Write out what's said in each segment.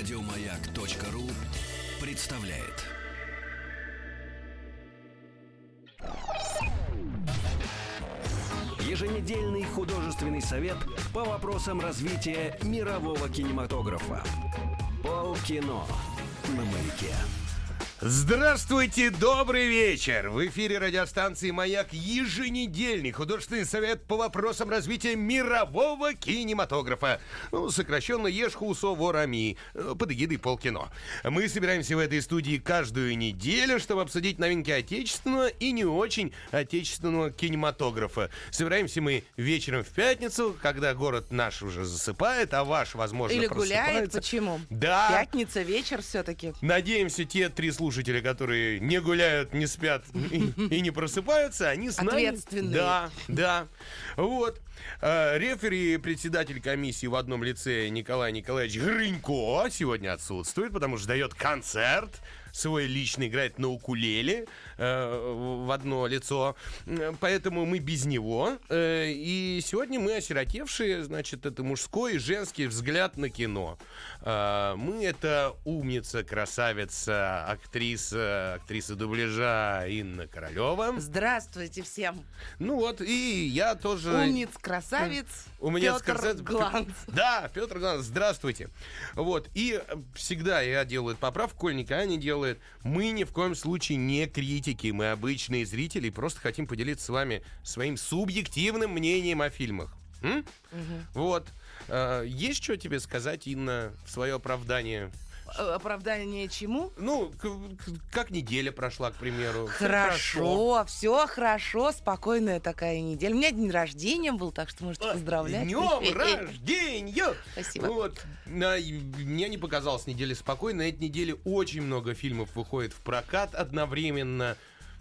Радиомаяк.ру представляет. Еженедельный художественный совет по вопросам развития мирового кинематографа. Полкино на маяке. Здравствуйте, добрый вечер! В эфире радиостанции «Маяк» еженедельный художественный совет по вопросам развития мирового кинематографа. Ну, сокращенно «Ешхусоворами» под эгидой полкино. Мы собираемся в этой студии каждую неделю, чтобы обсудить новинки отечественного и не очень отечественного кинематографа. Собираемся мы вечером в пятницу, когда город наш уже засыпает, а ваш, возможно, Или гуляет. Почему? Да. Пятница, вечер все-таки. Надеемся, те три слушателя, которые не гуляют, не спят и, и не просыпаются, они с нами. Ответственные. Да, да. Вот. Э, Рефери, председатель комиссии в одном лице Николай Николаевич Грынько сегодня отсутствует, потому что дает концерт. Свой личный играет на укулеле в одно лицо. Э, Поэтому мы без него. Э, и сегодня мы осиротевшие, значит, это мужской и женский взгляд на кино. Э, мы это умница, красавица, актриса, актриса дубляжа Инна Королева. Здравствуйте всем. Ну вот, и я тоже... Умниц, красавец. У меня Петр сказать- Гланц. Да, Петр Гланц, здравствуйте. Вот, и э, всегда я делаю поправку, Коль никогда не делает. Мы ни в коем случае не критики, мы обычные зрители, просто хотим поделиться с вами своим субъективным мнением о фильмах. М? Вот. Э, Есть что тебе сказать, Инна, в свое оправдание? Э, Оправдание чему? Ну, как неделя прошла, к примеру. Хорошо, все хорошо, спокойная такая неделя. У меня день рождения был, так что можете поздравлять. Днем рождения! Спасибо. Вот. Мне не показалось неделя спокойной. На этой неделе очень много фильмов выходит в прокат одновременно.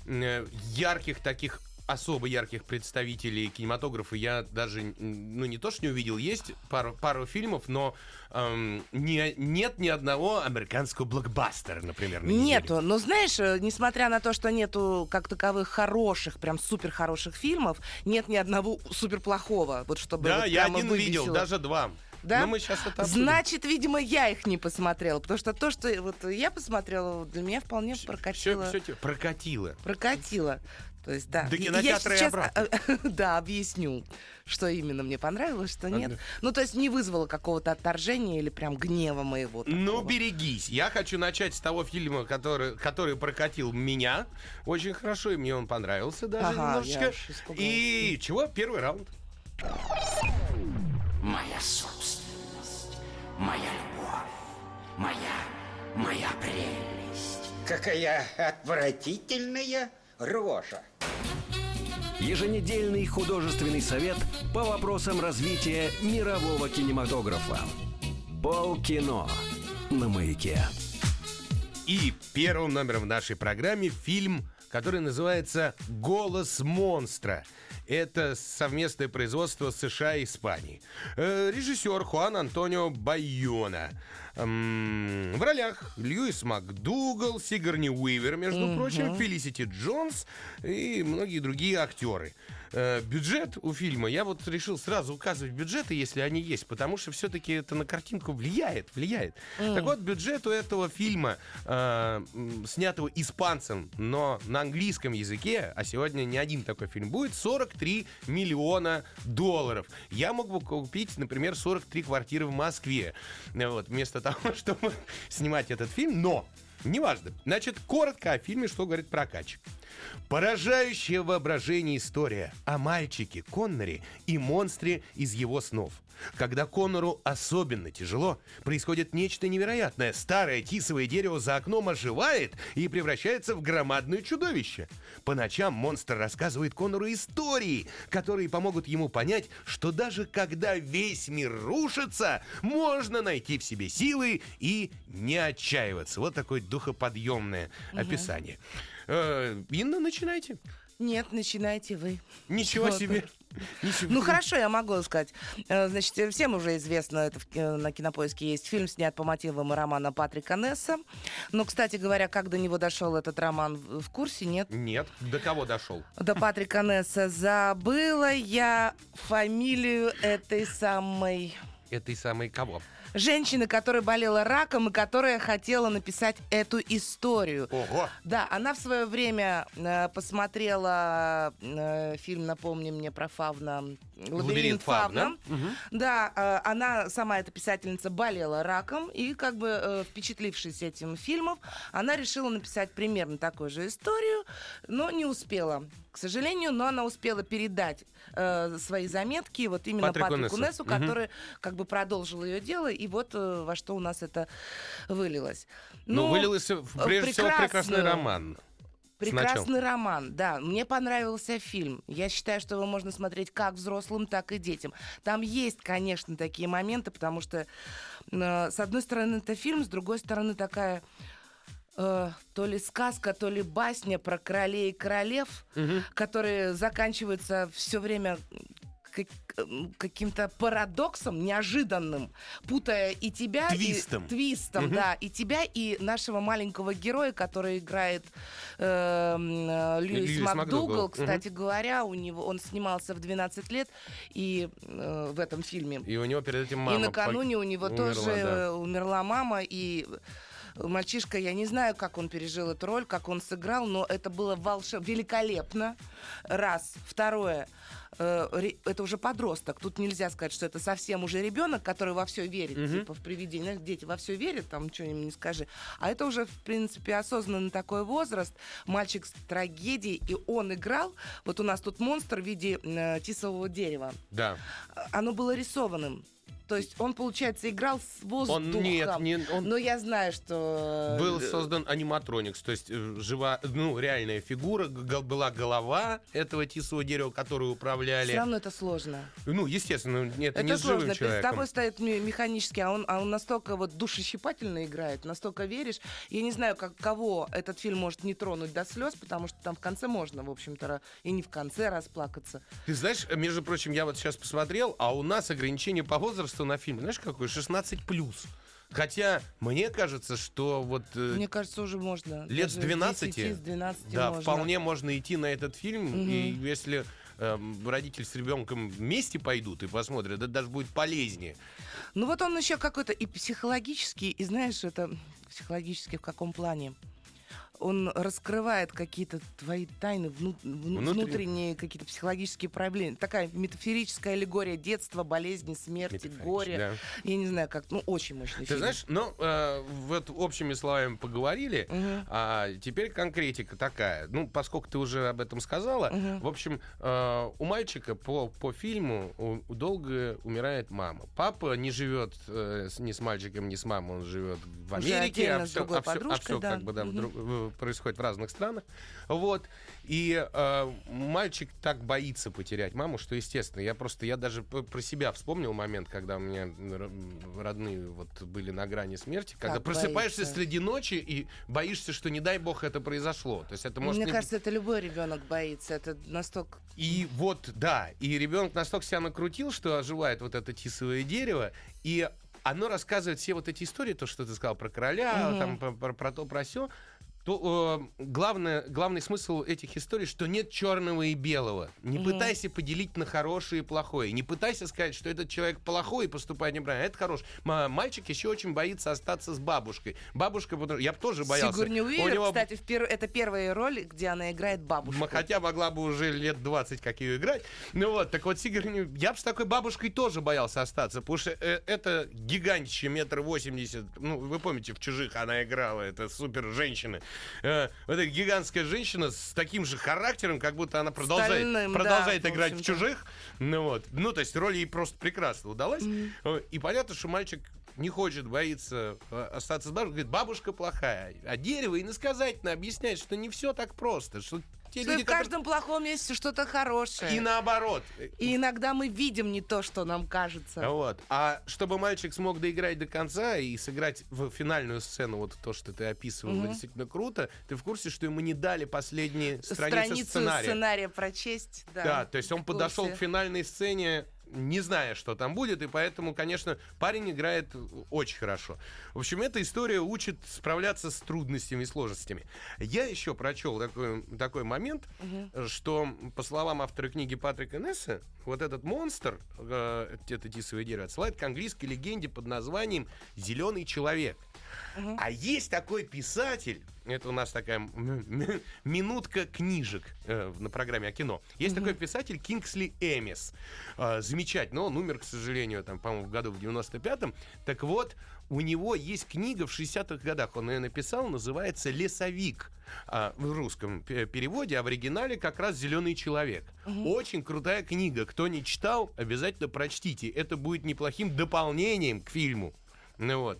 Э, Ярких таких особо ярких представителей кинематографа я даже, ну, не то, что не увидел, есть пару, пару фильмов, но эм, не, нет ни одного американского блокбастера, например, на неделе. Нету. Но знаешь, э, несмотря на то, что нету как таковых хороших, прям супер хороших фильмов, нет ни одного супер плохого. Вот чтобы Да, вот я один видел, выбесило. даже два. Да? Но мы сейчас это обсудим. Значит, видимо, я их не посмотрела, потому что то, что вот я посмотрела, для меня вполне прокатило. Все, все, прокатило. прокатило. То есть, да. До И- кинотеатра и я сейчас, обратно. а, да, объясню, что именно мне понравилось, что нет. Ну, то есть не вызвало какого-то отторжения или прям гнева моего. Ну, берегись. Я хочу начать с того фильма, который, который прокатил меня очень хорошо, и мне он понравился даже Ага, немножечко. И чего? Первый раунд. Моя собственность, моя любовь, моя, моя прелесть. Какая отвратительная рожа. Еженедельный художественный совет по вопросам развития мирового кинематографа. Полкино на маяке. И первым номером в нашей программе фильм, который называется «Голос монстра». Это совместное производство США и Испании. Э, режиссер Хуан Антонио Байона. Эм, в ролях Льюис МакДугал, Сигарни Уивер, между прочим, Фелисити Джонс и многие другие актеры. Э, бюджет у фильма, я вот решил сразу указывать бюджеты, если они есть, потому что все-таки это на картинку влияет, влияет. Так вот, бюджет у этого фильма, э, снятого испанцем, но на английском языке, а сегодня не один такой фильм будет, 43 миллиона долларов. Я мог бы купить, например, 43 квартиры в Москве, вот, вместо того, чтобы снимать этот фильм, но Неважно. Значит, коротко о фильме, что говорит прокатчик. Поражающее воображение история о мальчике Конноре и монстре из его снов. Когда Коннору особенно тяжело, происходит нечто невероятное. Старое тисовое дерево за окном оживает и превращается в громадное чудовище. По ночам монстр рассказывает Коннору истории, которые помогут ему понять, что даже когда весь мир рушится, можно найти в себе силы и не отчаиваться. Вот такое духоподъемное описание. Э, Инна, начинайте. Нет, начинайте вы. Ничего Вот. себе. Ну хорошо, я могу сказать. Э, Значит, всем уже известно, это на кинопоиске есть фильм, снят по мотивам романа Патрика Несса. Но, кстати говоря, как до него дошел этот роман, в курсе нет? Нет, до кого дошел? До Патрика Несса забыла я фамилию этой самой Этой самой кого? Женщины, которая болела раком и которая хотела написать эту историю. Ого! Да, она в свое время э, посмотрела э, фильм, напомни мне про Фавна. «Лабиринт Фавна». Да, э, она сама эта писательница болела раком и как бы э, впечатлившись этим фильмом, она решила написать примерно такую же историю, но не успела, к сожалению, но она успела передать э, свои заметки вот именно Патрику Патрику, Нессу. Нессу, Мгм. который как бы продолжил ее дело, и вот э, во что у нас это вылилось. Ну, вылилось, в- э, прежде всего, прекрасный роман. Прекрасный роман, да. Мне понравился фильм. Я считаю, что его можно смотреть как взрослым, так и детям. Там есть, конечно, такие моменты, потому что, э, с одной стороны, это фильм, с другой стороны, такая э, то ли сказка, то ли басня про королей и королев, которые заканчиваются все время каким-то парадоксом неожиданным, путая и тебя, Твистом. и твистом, да, и тебя, и нашего маленького героя, который играет э, м, э, Льюис, Льюис МакДугал. МакДугал. Кстати говоря, у него он снимался в 12 лет и э, в этом фильме. И у него перед этим мама и накануне у него умерла, тоже да. умерла мама, и мальчишка, я не знаю, как он пережил эту роль, как он сыграл, но это было волшебно, великолепно. Раз. Второе. э, это уже подросток. Тут нельзя сказать, что это совсем уже ребенок, который во все верит, типа в привидение. Дети во все верят, там что им не скажи. А это уже, в принципе, осознанный такой возраст. Мальчик с трагедией, и он играл. Вот у нас тут монстр в виде э, тисового дерева Да. оно было рисованным. То есть он, получается, играл с воздухом. Он нет, не- он- Но я знаю, что... Был э, создан аниматроникс, то есть э, жива, ну, реальная фигура, была голова этого тисового дерева, которую управляли. Все равно это сложно. Ну, естественно, это, Это, не с живым сложно. Перед человеком. тобой стоит ме- механический, а он, а он настолько вот душещипательно играет, настолько веришь. Я не знаю, как, кого этот фильм может не тронуть до слез, потому что там в конце можно, в общем-то, и не в конце расплакаться. Ты знаешь, между прочим, я вот сейчас посмотрел, а у нас ограничение по возрасту на фильм, знаешь, какое? 16 плюс. Хотя мне кажется, что вот э, Мне кажется, уже можно. лет с Даже 12, 10, с 12 да, можно. вполне можно идти на этот фильм, и если эм, родитель с ребенком вместе пойдут и посмотрят, это даже будет полезнее. Ну вот он еще какой-то и психологический, и знаешь, это психологически в каком плане? Он раскрывает какие-то твои тайны, вну- вну- Внутренние. внутренние какие-то психологические проблемы. Такая метафорическая аллегория детства, болезни, смерти, горя. да. Я не знаю, как, ну, очень мощный Ты фильм. знаешь, ну, э, вот общими словами поговорили, Мгм. а теперь конкретика такая. Ну, поскольку ты уже об этом сказала, в общем, э, у мальчика по, по фильму у- долго умирает мама. Папа не живет э, ни с мальчиком, ни с мамой, он живет в Америке, а с все, другой подружкой, да. как бы да, друг- в- происходит в разных странах. Вот. И э, мальчик так боится потерять маму, что естественно. Я просто, я даже про себя вспомнил момент, когда у меня родные вот были на грани смерти, когда Как просыпаешься боится. среди ночи и боишься, что не дай бог это произошло. То есть это может Мне не- кажется, это любой ребенок боится. Это настолько... и вот, да, и ребенок настолько себя накрутил, что оживает вот это тисовое дерево, и оно рассказывает все вот эти истории, то, что ты сказал про короля, там, про, про- про то, про все. То э, главное, главный смысл этих историй, что нет черного и белого. Не пытайся поделить на хорошее и плохое. Не пытайся сказать, что этот человек плохой и поступает неправильно. Это хорош. Мальчик еще очень боится остаться с бабушкой. Бабушка, я бы тоже боялся. Сигурни Уивер, него кстати, в пер- это первая роль, где она играет бабушку. Хотя могла бы уже лет 20 как ее играть. Ну вот, так вот, Сигарни, я бы с такой бабушкой тоже боялся остаться, потому что э, это гигантище, метр восемьдесят. Ну, вы помните, в «Чужих» она играла, это супер женщина. Э, вот эта гигантская женщина с таким же характером, как будто она продолжает, Стальным, продолжает да, в играть в общем-то. «Чужих». Ну вот, ну то есть роль ей просто прекрасно удалась. Э, И понятно, что мальчик не хочет, боится э, остаться с бабушкой. Говорит, бабушка плохая. А дерево иносказательно объясняет, что не все так просто. Что те Что люди, в которые- каждом плохом месте что-то хорошее. И наоборот. И иногда мы видим не то, что нам кажется. Вот. А чтобы мальчик смог доиграть до конца и сыграть в финальную сцену, вот то, что ты описывал, действительно круто, ты в курсе, что ему не дали последние страницы Страницу сценария? сценария прочесть. Да, Да, то есть он подошел к финальной сцене не зная, что там будет, и поэтому, конечно, парень играет очень хорошо. В общем, эта история учит справляться с трудностями и сложностями. Я еще прочел такой, такой момент, что, по словам автора книги Патрика Несса, вот этот монстр, э, это тисовое дерево, отсылает к английской легенде под названием «Зеленый человек». А есть такой писатель, это у нас такая минутка книжек э, на программе о кино. Есть такой писатель Кингсли Эмис. Э, замечательно, он умер, к сожалению, там, по-моему, в году в 95-м. Так вот, у него есть книга в 60-х годах, он ее написал, называется «Лесовик» а, в русском пе- переводе, а в оригинале как раз «Зеленый человек». Очень крутая книга. Кто не читал, обязательно прочтите. Это будет неплохим дополнением к фильму. Ну вот.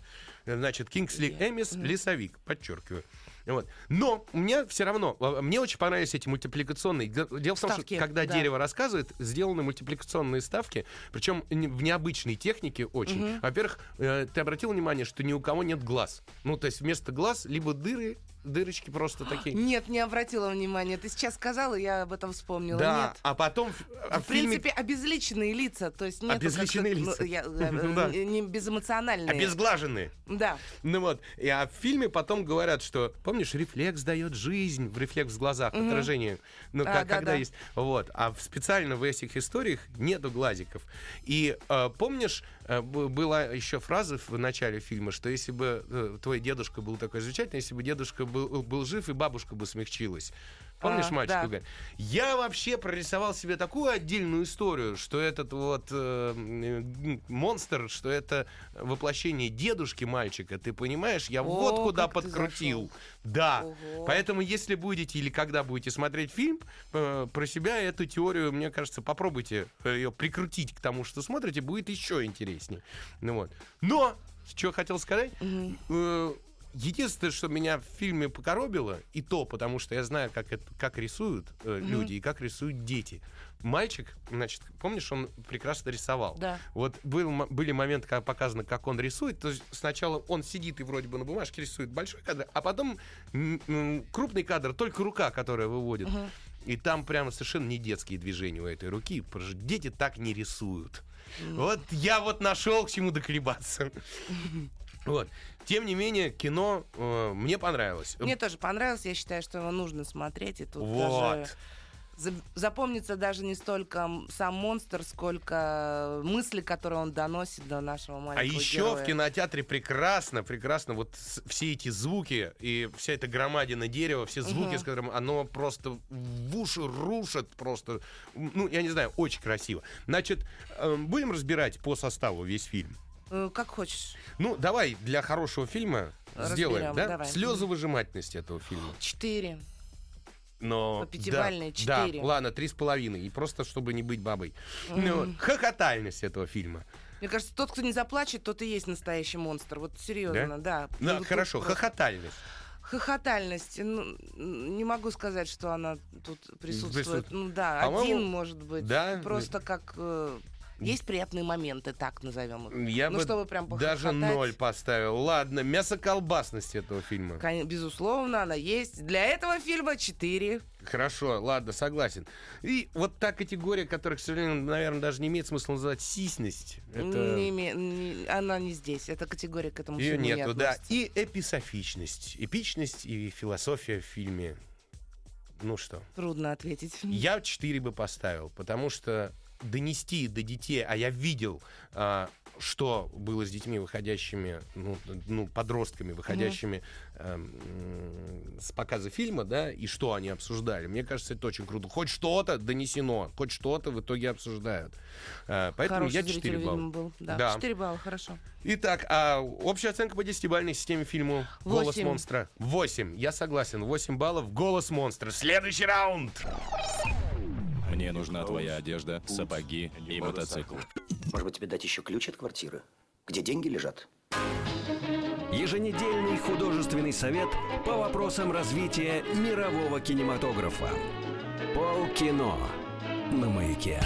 Значит, Кингсли Эмис, лесовик, подчеркиваю. Вот. Но меня все равно, а, мне очень понравились эти мультипликационные. Дело в том, Ставки, что когда да. дерево рассказывает, сделаны мультипликационные ставки, причем в необычной технике очень. Во-первых, э, ты обратил внимание, что ни у кого нет глаз. Ну, то есть вместо глаз либо дыры, дырочки просто такие. Нет, не обратила внимания. Ты сейчас сказала, я об этом вспомнила. Да, Нет. а потом в, а В в фильме принципе, обезличенные лица, то есть нет Обезличенные лица. я, э, Ну да. э, не безэмоциональные. обезглаженные. Да. Ну вот, и, а в фильме потом говорят, что, помнишь, рефлекс дает жизнь, в рефлекс в глазах, отражение, ну, А, как, да, когда да. есть, вот, а специально в этих историях нету глазиков. И э, помнишь, э, была еще фраза в начале фильма, что если бы э, твой дедушка был такой замечательный, если бы дедушка был, был жив, и бабушка бы смягчилась. Помнишь, А, мальчик да. говорит? Я вообще прорисовал себе такую отдельную историю, что этот вот э, монстр, что это воплощение дедушки мальчика, ты понимаешь? Я вот О, куда как ты подкрутил. зашел. Да. Ого. Поэтому, если будете или когда будете смотреть фильм, э, про себя эту теорию, мне кажется, попробуйте ее прикрутить к тому, что смотрите, будет еще интереснее. Ну вот. Но, что хотел сказать, э, Единственное, что меня в фильме покоробило, и то, потому что я знаю, как, это, как рисуют э, люди и как рисуют дети. Мальчик, значит, помнишь, он прекрасно рисовал. Да. Вот был, были моменты, когда показано, как он рисует. То есть сначала он сидит и вроде бы на бумажке рисует большой кадр, а потом крупный кадр, только рука, которая выводит. И там прямо совершенно не детские движения у этой руки, потому что дети так не рисуют. Вот я вот нашел к чему доколебаться. Вот. Тем не менее, кино э, мне понравилось. Мне тоже понравилось, я считаю, что его нужно смотреть. И тут Вот. даже за- запомнится даже не столько сам монстр, сколько мысли, которые он доносит до нашего А маленького еще героя. в кинотеатре прекрасно, прекрасно вот все эти звуки и вся эта громадина дерева, все звуки, с которым оно просто в уши рушит просто. Ну, я не знаю, очень красиво. Значит, э, будем разбирать по составу весь фильм. Э, Как хочешь. Ну, давай для хорошего фильма сделаем, Разберем, да? давай. Слезовыжимательность этого фильма. Четыре. Но По пятибалльной да. Да, ладно, три с половиной. И просто, чтобы не быть бабой. Ну, хохотальность этого фильма. Мне кажется, тот, кто не заплачет, тот и есть настоящий монстр. Вот серьезно, да. Да, Ну, тут хорошо, просто- хохотальность. Хохотальность. Ну, не могу сказать, что она тут присутствует. Присутствует. Ну да, По-моему, один, может быть. да. Просто как... э, Есть приятные моменты, так назовем их. Я ну, бы чтобы прям даже ноль поставил. Ладно, мясоколбасность этого фильма. Кон- Безусловно, она есть. Для этого фильма 4. Хорошо, ладно, согласен. И вот та категория, которая, к сожалению, наверное, даже не имеет смысла называть сисьность. Это... она не здесь. Эта категория к этому Ее фильму не нету, да. И эписофичность. Эпичность и философия в фильме. Ну что, Трудно ответить. я 4 бы поставил, потому что донести до детей, а я видел, а, что было с детьми, выходящими, ну, ну, подростками, выходящими м, с показа фильма, да, и что они обсуждали. Мне кажется, это очень круто. Хоть что-то донесено, хоть что-то в итоге обсуждают. А, поэтому Хороший я зритель, 4 балла. был. Да, Да. 4 балла, хорошо. Итак, а общая оценка по 10-бальной системе фильму «Голос Восемь. монстра». 8. Я согласен. 8 баллов. «Голос монстра». Следующий раунд. Мне нужна твоя одежда, сапоги и мотоцикл. Может быть, тебе дать еще ключ от квартиры? Где деньги лежат? Еженедельный художественный совет по вопросам развития мирового кинематографа. Полкино на маяке.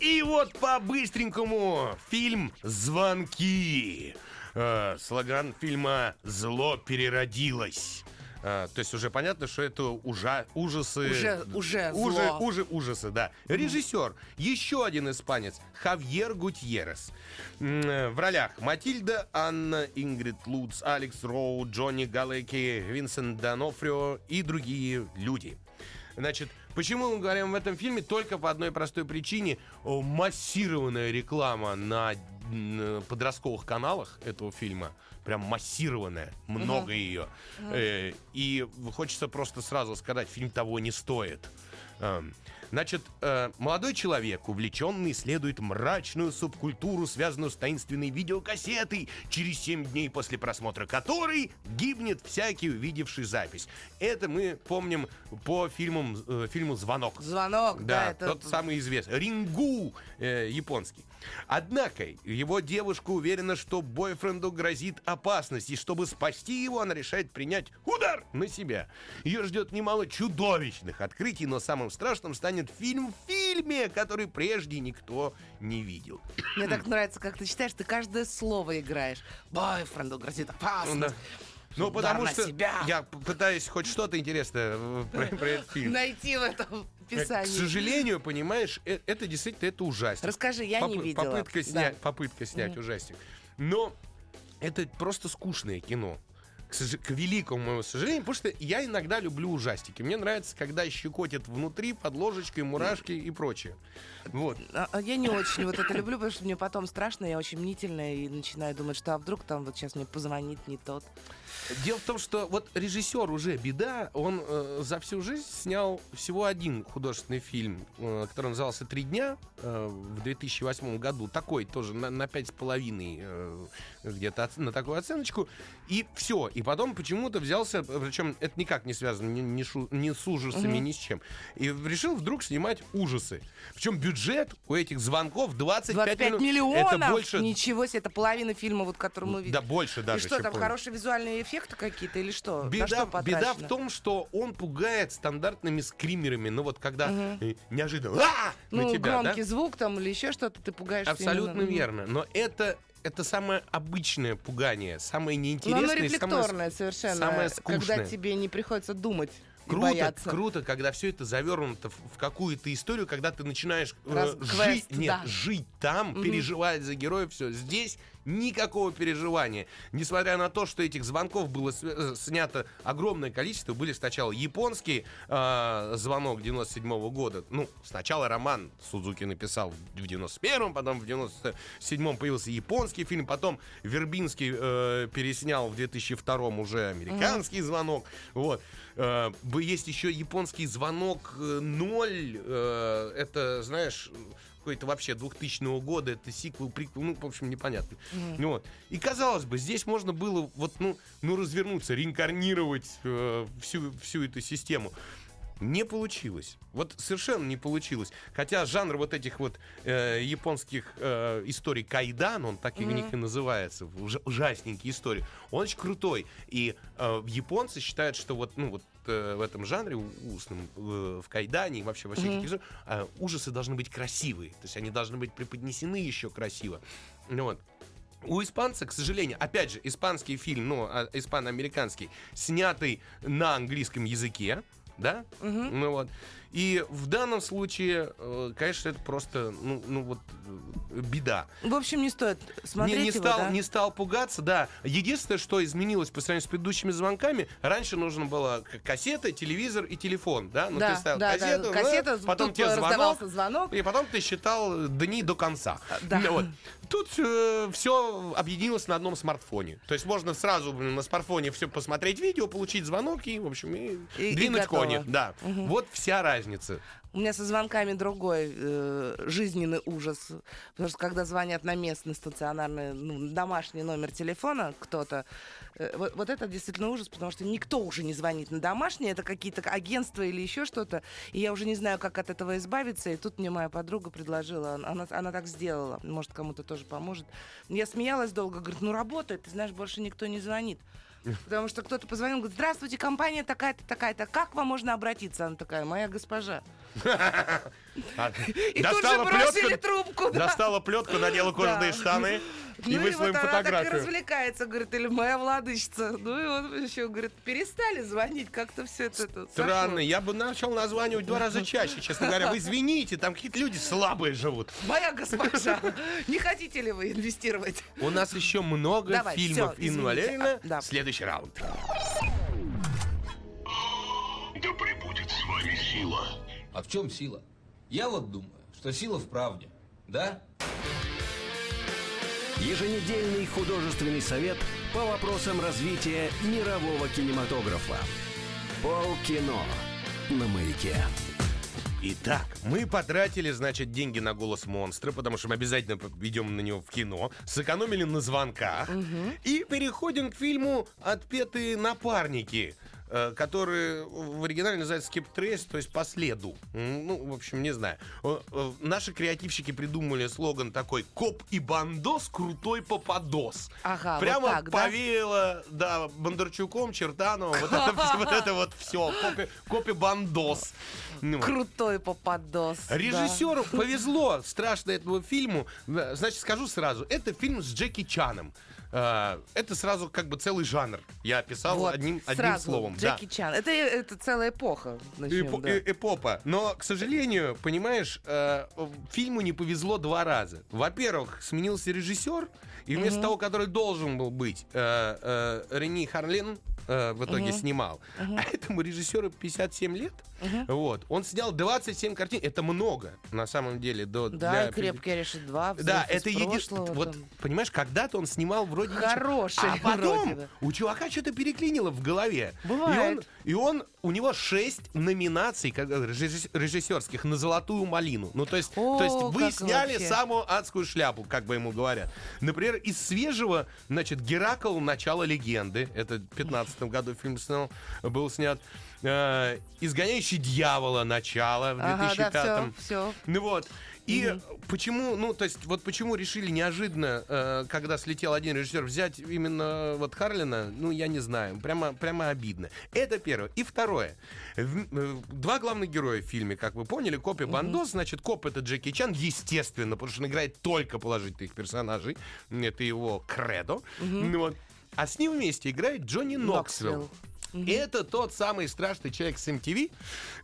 И вот по-быстренькому фильм «Звонки». Э, слоган фильма «Зло переродилось». А, то есть уже понятно, что это ужа- ужасы... Уже- уже уже, зло. уже ужасы, да. Режиссер, еще один испанец, Хавьер Гутьеррес. М, э, В ролях Матильда, Анна, Ингрид Луц, Алекс Роу, Джонни Галеки, Винсент Донофрио и другие люди. Значит, почему мы говорим в этом фильме? Только по одной простой причине. Массированная реклама на м, подростковых каналах этого фильма. Прям массированная. Много ее. Э, И хочется просто сразу сказать, фильм того не стоит. Эм, Значит, э, молодой человек, увлеченный, исследует мрачную субкультуру, связанную с таинственной видеокассетой, через 7 дней после просмотра которой гибнет всякий увидевший запись. Это мы помним по фильмам, э, фильму «Звонок». Звонок, да, Да, это... тот самый известный. Рингу э, японский. Однако его девушка уверена, что бойфренду грозит опасность, и чтобы спасти его, она решает принять удар на себя. Ее ждет немало чудовищных открытий, но самым страшным станет фильм в фильме, который прежде никто не видел. Мне так нравится, как ты читаешь, ты каждое слово играешь. Бойфренду грозит опасность. Да. Ну, потому что себя. я пытаюсь хоть что-то интересное э, про, про этот фильм. Найти в этом К писании. сожалению, понимаешь, э- это действительно это ужастик. Расскажи, я не Попы- видела. Попытка Да. снять, попытка снять ужастик. Но это просто скучное кино. К, сож- к великому моему сожалению, потому что я иногда люблю ужастики. Мне нравится, когда щекотят внутри под ложечкой мурашки и прочее. Вот. А, а Я не очень вот это люблю, потому что мне потом страшно, я очень мнительная и начинаю думать, что а вдруг там вот сейчас мне позвонит не тот. Дело в том, что вот режиссер уже беда, он э, за всю жизнь снял всего один художественный фильм, э, который назывался «Три дня» э, в 2008 году. Такой тоже на, на пять с половиной э, где-то оц- на такую оценочку. И все. И потом почему-то взялся, причем это никак не связано ни, ни шу- ни с ужасами, ни с чем. И решил вдруг снимать ужасы. Причем бюджет у этих звонков 25, 25 миллионов. миллионов! Это больше... Ничего себе, это половина фильма, вот, который мы видим. Да, больше даже. И что, там половина. хорошие эффекты какие-то или что? Беда, что беда в том, что он пугает стандартными скримерами. Ну вот когда э, неожиданно «А!» Ну, на тебя, да? громкий звук там или еще что-то, ты пугаешься. Абсолютно именно. верно. Но это это самое обычное пугание, самое Ну, неинтересное, оно и самое, совершенно, самое когда скучное. тебе не приходится думать Круто, бояться. круто, когда все это завернуто в, в какую-то историю, когда ты начинаешь э, Раз- жить, квест, нет, да. жить там, переживать за героев, все. Здесь никакого переживания. Несмотря на то, что этих звонков было э, снято огромное количество, были сначала японский э, звонок 97 года. Ну, сначала роман Судзуки написал в 91-м, потом в 97-м появился японский фильм, потом Вербинский э, переснял в 2002-м уже американский звонок. Вот. Э, есть еще японский звонок э, 0. э, это, знаешь, какой-то вообще 2000 года, это сиквел, приквел, ну, в общем, непонятно. Ну Вот. И казалось бы, здесь можно было вот, ну, ну развернуться, реинкарнировать э, всю, всю эту систему. Не получилось. Вот совершенно не получилось. Хотя жанр вот этих вот э, японских э, историй кайдан, он так и у них и называется, уж- ужасненькие истории, он очень крутой. И э, японцы считают, что вот, ну, вот э, в этом жанре устном, э, в кайдане и вообще во всех этих жанрах, э, ужасы должны быть красивые. То есть они должны быть преподнесены еще красиво. Вот. У испанца, к сожалению, опять же, испанский фильм, ну, а, испано-американский, снятый на английском языке, да? Ну вот. И в данном случае, э, конечно, это просто, ну, ну вот, э, беда. В общем, не стоит Не, смотреть не его, стал, да? не стал пугаться, да. Единственное, что изменилось по сравнению с предыдущими звонками, раньше нужно было кассета, телевизор и телефон, да? Ну, Да, ты ставил да, да, кассету, ну, кассета, потом тут тебе звонок, звонок. и потом ты считал дни до конца. да. Ну, вот. Тут все объединилось на одном смартфоне. То есть можно сразу на смартфоне все посмотреть видео, получить звонок и, в общем, и, И- и двинуть готово. Кони. Да. Вот вся разница. У меня со звонками другой э, жизненный ужас. Потому что когда звонят на местный стационарный, ну, домашний номер телефона кто-то, э, вот, вот это действительно ужас, потому что никто уже не звонит на домашний, это какие-то агентства или еще что-то. И я уже не знаю, как от этого избавиться. И тут мне моя подруга предложила, она, она так сделала, может, кому-то тоже поможет. Я смеялась долго, говорит, ну работает, ты знаешь, больше никто не звонит. Потому что кто-то позвонил, говорит, здравствуйте, компания такая-то, такая-то, как вам можно обратиться? Она такая, моя госпожа. И тут же бросили трубку. да. Достала плетку, надела кожаные Да. штаны. и Ну и вот она так и развлекается, говорит, или моя владычица. Ну и он еще говорит, перестали звонить, как-то все это, Странно, сошло. я бы начал названивать два раза чаще, честно говоря. Вы извините, там какие-то люди слабые живут. Моя госпожа, не хотите ли вы инвестировать? У нас еще много Давай, фильмов. Валерьевна. А, да. Следующий раунд. Да пребудет с вами сила. А в чем сила? Я вот думаю, что сила в правде. Да? Еженедельный художественный совет по вопросам развития мирового кинематографа. Полкино на маяке. Итак, мы потратили, значит, деньги на голос монстра, потому что мы обязательно идем на него в кино, сэкономили на звонках и переходим к фильму «Отпетые напарники», который в оригинале называется «Skip Trace», то есть «По следу». Ну, в общем, не знаю. Э, э, Наши креативщики придумали слоган такой «Коп и бандос, крутой попадос». Ага, вот Прямо так, да? повеяло, да, Бондарчуком, Чертановым, вот это, вот это вот все, копи бандос. Ну, Крутой попадос. да. Режиссеру повезло страшно этому фильму. Э, Значит, скажу сразу, это фильм с Джеки Чаном. Э, Это сразу как бы целый жанр. Я описал Вот, одним, одним сразу, словом. да. Джеки Чан. Это, это целая эпоха. начнем, Эпо- да. э- эпопа. Но, к сожалению, понимаешь, э, фильму не повезло два раза. Во-первых, сменился режиссер, и вместо того, который должен был быть, э, э, Рени Харлин э, в итоге снимал. А этому режиссеру 57 лет. Вот. Он снял 27 картин. Это много, на самом деле. До, Да, для и крепкий орешек 2. да, это единственное. Вот, понимаешь, когда-то он снимал вроде. Хороший А потом вроде бы. у чувака что-то переклинило в голове. Бывает. И он, и он у него шесть номинаций как, режисс- режиссерских на золотую малину. Ну, то есть, О, то есть вы сняли вообще. самую адскую шляпу, как бы ему говорят. Например, из свежего, значит, Геракл Начало легенды. Это в 15 году фильм снял, был снят. Э, Изгоняющий дьявола начало в Ага, 2005 да, все, все. ну вот. И почему, ну, то есть, вот почему решили неожиданно, э, когда слетел один режиссер, взять именно вот Харлина, ну, я не знаю, прямо, прямо обидно. Это первое. И второе. Э, два главных героя в фильме, как вы поняли, Коп и Бандос, значит, Коп это Джеки Чан, естественно, потому что он играет только положительных персонажей, это его кредо. Ну вот. А с ним вместе играет Джонни Ноксвилл. Ноксвилл. И это тот самый страшный человек с MTV,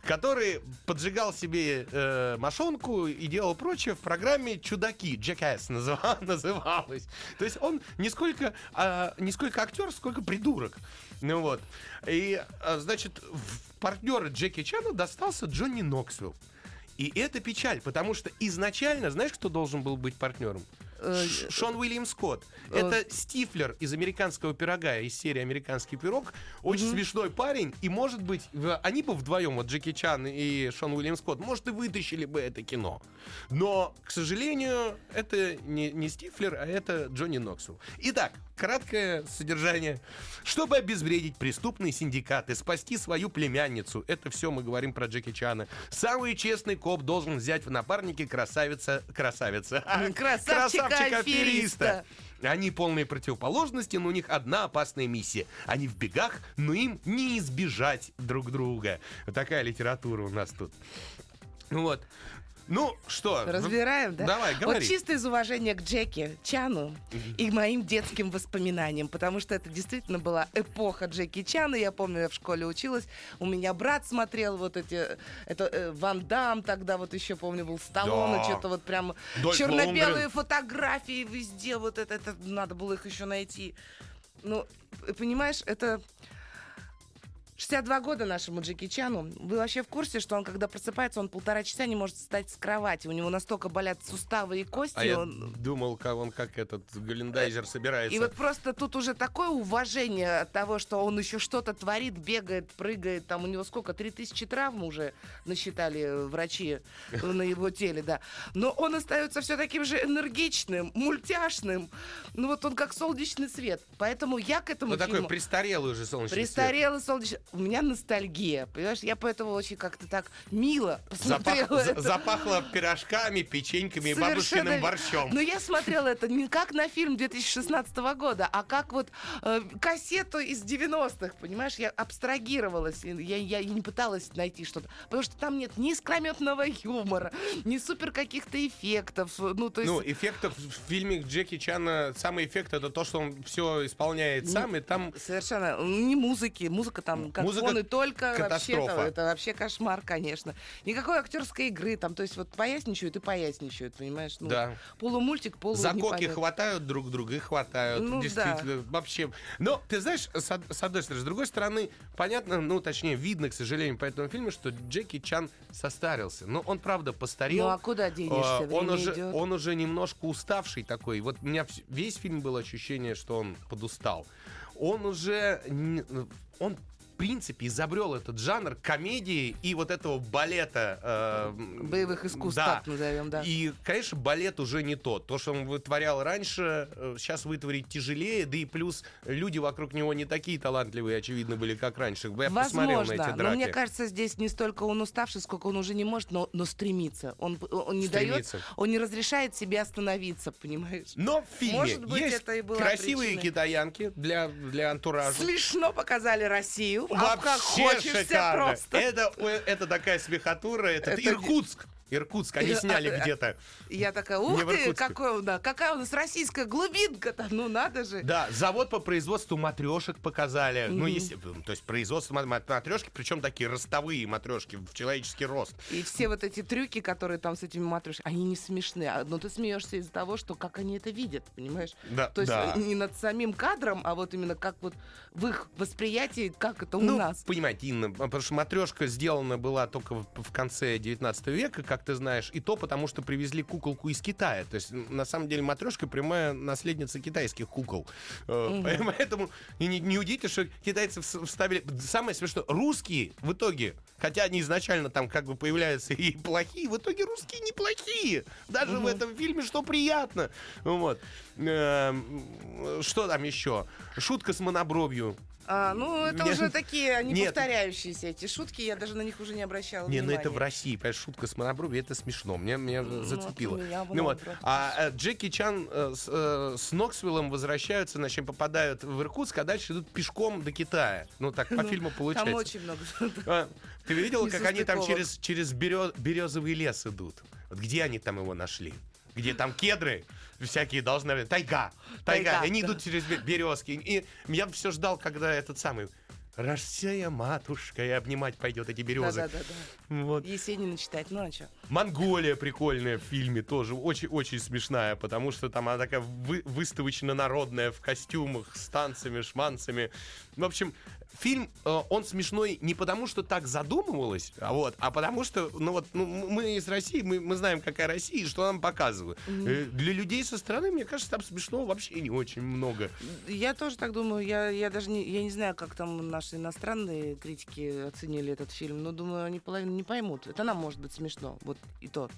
который поджигал себе э, мошонку и делал прочее в программе «Чудаки». Jackass называ- называлась. То есть он не сколько, а, не сколько актер, сколько придурок. Ну вот. И, а, значит, в партнера Джеки Чана достался Джонни Ноксвилл. И это печаль, потому что изначально, знаешь, кто должен был быть партнером? Э, Ш- Шон Уильям Скотт. Это Стифлер из американского пирога, из серии Американский пирог. Очень смешной парень. И, может быть, в- они бы вдвоем, вот Джеки Чан и Шон Уильям Скотт, может, и вытащили бы это кино. Но, к сожалению, это не, не Стифлер, а это Джонни Ноксвилл. Итак, краткое содержание. Чтобы обезвредить преступные синдикаты, спасти свою племянницу, это все мы говорим про Джеки Чана, самый честный коп должен взять в напарники красавица... Красавица. Красавчика-афериста. Они полные противоположности, но у них одна опасная миссия. Они в бегах, но им не избежать друг друга. Вот такая литература у нас тут. Вот. Ну что? Разбираем, да? Давай, говори. Вот чисто из уважения к Джеки Чану и моим детским воспоминаниям, потому что это действительно была эпоха Джеки Чана. Я помню, я в школе училась, у меня брат смотрел вот эти, это э, Ван Дам тогда вот еще помню был Сталлоне, Да. что-то вот прям Дольф черно-белые фотографии везде, вот это, это надо было их еще найти. Ну, понимаешь, это 62 года нашему Джеки Чану. Вы вообще в курсе, что он, когда просыпается, он полтора часа не может встать с кровати. У него настолько болят суставы и кости. А я он- думал, как он как этот Галендайзер собирается. И вот просто тут уже такое уважение от того, что он еще что-то творит, бегает, прыгает. Там у него сколько? 3000 травм уже насчитали э, врачи на его теле, да. Но он остается все таким же энергичным, мультяшным. Ну вот он как солнечный свет. Поэтому я к этому Ну такой престарелый уже солнечный свет. Престарелый солнечный. У меня ностальгия, понимаешь? Я поэтому очень как-то так мило Запах- посмотрела за- это. запахло пирожками, печеньками и Совершенно бабушкиным верно. борщом. Но я смотрела это не как на фильм 2016 года, а как вот э, кассету из 90-х, понимаешь? Я абстрагировалась, и я, я не пыталась найти что-то. Потому что там нет ни искрометного юмора, ни супер каких-то эффектов. Ну, то есть... Ну, эффектов в фильме Джеки Чана, самый эффект это то, что он все исполняет Ну, сам, и там Совершенно. Не музыки. Музыка там как Музыка фон и только. катастрофа. Вообще, это вообще кошмар, конечно. Никакой актерской игры. Там, то есть вот поясничают и поясничают, понимаешь? Ну, Да. Полумультик, полу закоки непонятно. хватают друг друга и хватают. Ну, действительно, вообще. Но, ты знаешь, с, с одной стороны, с другой стороны, понятно, ну, точнее, видно, к сожалению, по этому фильму, что Джеки Чан состарился. Но он, правда, постарел. Ну, а куда денешься? А, он, Время уже, идет. он уже немножко уставший такой. Вот у меня весь фильм было ощущение, что он подустал. Он уже... Он принципе, изобрел этот жанр комедии и вот этого балета. э, Боевых искусств, да. так назовем, да. И, конечно, балет уже не тот. То, что он вытворял раньше, э, сейчас вытворить тяжелее, да и плюс люди вокруг него не такие талантливые, очевидно, были, как раньше. Я посмотрел на эти Возможно, но драки. мне кажется, здесь не столько он уставший, сколько он уже не может, но, но стремится. Он, он не Стремится. дает, он не разрешает себе остановиться, понимаешь? Но в фильме Может быть, есть это и была красивые причиной. китаянки для, для антуража. Смешно показали Россию, Вообще хочешься шикарно. просто. Это, это такая смехотура. Это, Это- Иркутск. Иркутск. Они сняли а, где-то. Я такая, ух ты, какой, нас- какая у нас российская глубинка-то, ну надо же. Да, завод по производству матрешек показали. Ну, Мгм. если, то есть производство матрешки, причем такие ростовые матрешки в человеческий рост. И все вот эти трюки, которые там с этими матрешками, они не смешные. А, Но ты смеешься из-за того, что как они это видят, понимаешь? Да, То есть да. э, не над самим кадром, а вот именно как вот в их восприятии, как это у ну, нас. понимаете, Инна, потому что матрешка сделана была только в, в конце 19 века, как ты знаешь, и то потому, что привезли куколку из Китая. То есть, на самом деле, матрешка прямая наследница китайских кукол. Э, Поэтому и не, не удивительно, что китайцы вс- вставили... Самое смешное, русские в итоге, хотя они изначально там как бы появляются и плохие, в итоге русские неплохие. Даже в этом фильме, что приятно. Вот. Эм, Что там еще? Шутка с монобровью. А, ну, это Нет. уже такие, они Нет. повторяющиеся, эти шутки, я даже на них уже не обращала Не, ну внимания. это в России, понимаешь, шутка с монобровью, это смешно, мне, меня зацепило. вот у меня ну вот, а э, Джеки Чан э, с, э, с Ноксвиллом возвращаются, значит, попадают в Иркутск, а дальше идут пешком до Китая. Ну так по фильму получается. Там очень много. А, ты видела, как они там через, через березовый лес идут? Вот где они там его нашли? Где там кедры всякие должны быть? Тайга! Тайга! Тайга, они да. идут через бе- березки. И я все ждал, когда этот самый Россия матушка и обнимать пойдет эти березы. Да-да-да. Вот. Есенина читать, ну а? Монголия прикольная в фильме тоже очень-очень смешная, потому что там она такая вы- выставочно-народная в костюмах с танцами, шманцами. В общем, фильм, э, он смешной не потому, что так задумывалось, а вот, а потому что, ну вот, ну, мы из России, мы, мы знаем, какая Россия и что нам показывают. Э, Для людей со стороны, мне кажется, там смешного вообще не очень много. Я тоже так думаю. Я, я даже не, я не знаю, как там наши иностранные критики оценили этот фильм, но думаю, они половину не поймут. Это нам может быть смешно. Вот и то.